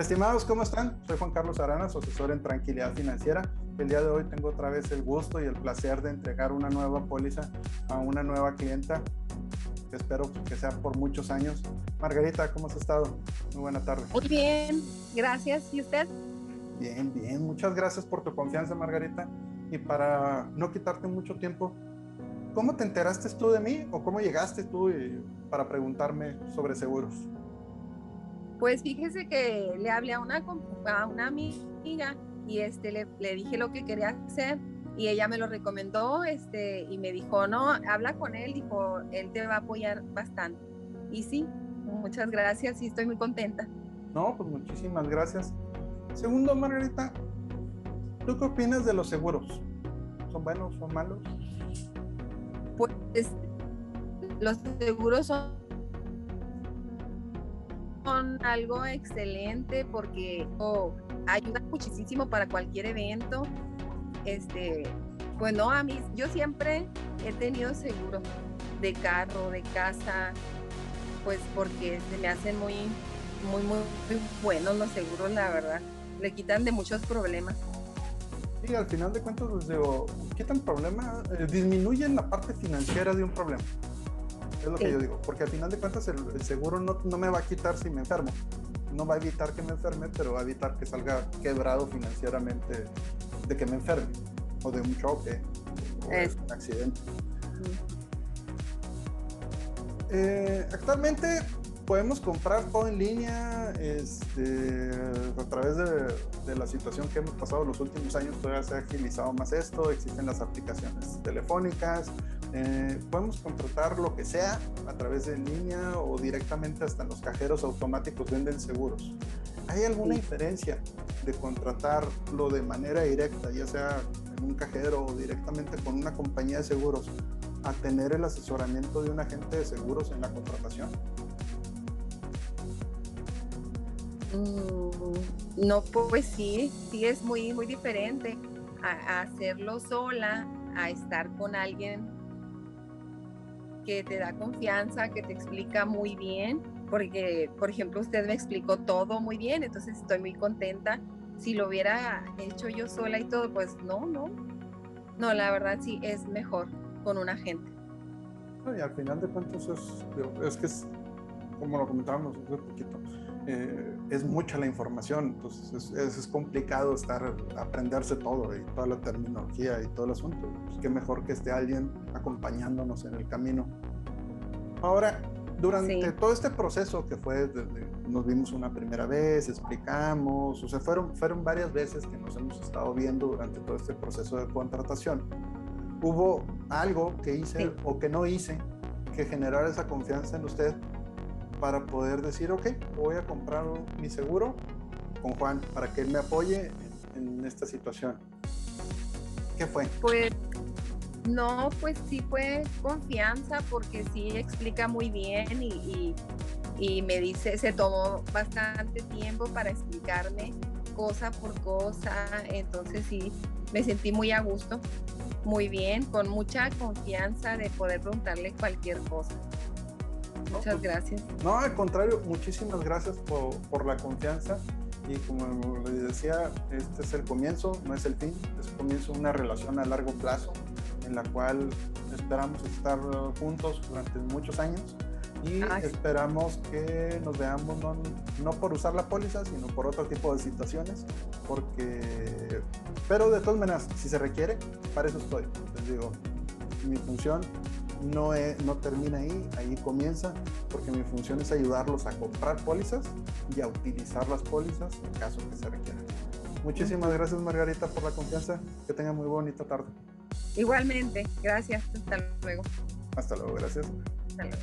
Estimados, ¿cómo están? Soy Juan Carlos Arana, asesor en tranquilidad financiera. El día de hoy tengo otra vez el gusto y el placer de entregar una nueva póliza a una nueva clienta. Espero que sea por muchos años. Margarita, ¿cómo has estado? Muy buena tarde. Muy bien, gracias. ¿Y usted? Bien, bien. Muchas gracias por tu confianza, Margarita. Y para no quitarte mucho tiempo, ¿cómo te enteraste tú de mí o cómo llegaste tú para preguntarme sobre seguros? Pues fíjese que le hablé a una, a una amiga y este, le, le, dije lo que quería hacer y ella me lo recomendó este, y me dijo, no, habla con él, dijo, él te va a apoyar bastante. Y sí, muchas gracias y estoy muy contenta. No, pues muchísimas gracias. Segundo, Margarita, ¿tú qué opinas de los seguros? ¿Son buenos, son malos? Pues los seguros son algo excelente porque oh, ayuda muchísimo para cualquier evento. Este, pues no, a mí, yo siempre he tenido seguro de carro, de casa, pues porque se me hacen muy, muy, muy, buenos los seguros, la verdad. Le quitan de muchos problemas. Sí, al final de cuentas, les digo, eh, disminuyen la parte financiera de un problema. Es lo que yo digo, porque al final de cuentas el, seguro no, no, me va a quitar si me enfermo. No va a evitar que me enferme, pero va a evitar que salga quebrado financieramente de que me enferme, o de un choque, o de un accidente. Eh, actualmente podemos comprar todo en línea este, a través de, de, la situación que hemos pasado los últimos años. Todavía se ha agilizado más esto, existen las aplicaciones telefónicas, eh, podemos contratar lo que sea a través de línea o directamente hasta los cajeros automáticos venden seguros. ¿Hay alguna diferencia de contratarlo de manera directa, ya sea en un cajero o directamente con una compañía de seguros, a tener el asesoramiento de un agente de seguros en la contratación? No, pues sí, sí es muy, muy diferente a, a hacerlo sola, a estar con alguien que te da confianza, que te explica muy bien, porque, por ejemplo, usted me explicó todo muy bien, entonces estoy muy contenta. Si lo hubiera hecho yo sola y todo, pues no, no. No, la verdad sí es mejor con un agente. Y al final de cuentas es, es que es, como lo comentábamos hace poquito, eh, es mucha la información, entonces es, es, complicado estar, aprenderse todo y toda la terminología y todo el asunto. Pues qué mejor que esté alguien acompañándonos en el camino. Ahora, durante sí. todo este proceso que fue, desde, nos vimos una primera vez, explicamos, o sea, fueron, fueron varias veces que nos hemos estado viendo durante todo este proceso de contratación. ¿Hubo algo que hice sí. o que no hice que generara esa confianza en usted para poder decir, ok, voy a comprar mi seguro con Juan para que él me apoye en, esta situación? ¿Qué fue? Pues no, pues sí fue confianza porque sí explica muy bien y, y, me dice, se tomó bastante tiempo para explicarme cosa por cosa, entonces sí, me sentí muy a gusto, muy bien, con mucha confianza de poder preguntarle cualquier cosa. Muchas no, gracias. No, al contrario, muchísimas gracias por, por, la confianza. Y como les decía, este es el comienzo, no es el fin, es el comienzo de una relación a largo plazo en la cual esperamos estar juntos durante muchos años y Ay. esperamos que nos veamos no, no, por usar la póliza, sino por otro tipo de situaciones, porque, pero de todas maneras, si se requiere, para eso estoy. Les digo, mi función no, es, no termina ahí, ahí comienza, porque mi función es ayudarlos a comprar pólizas y a utilizar las pólizas en caso que se requiera. Muchísimas gracias Margarita por la confianza, que tenga muy bonita tarde. Igualmente, gracias, hasta luego. Hasta luego, gracias. Hasta luego.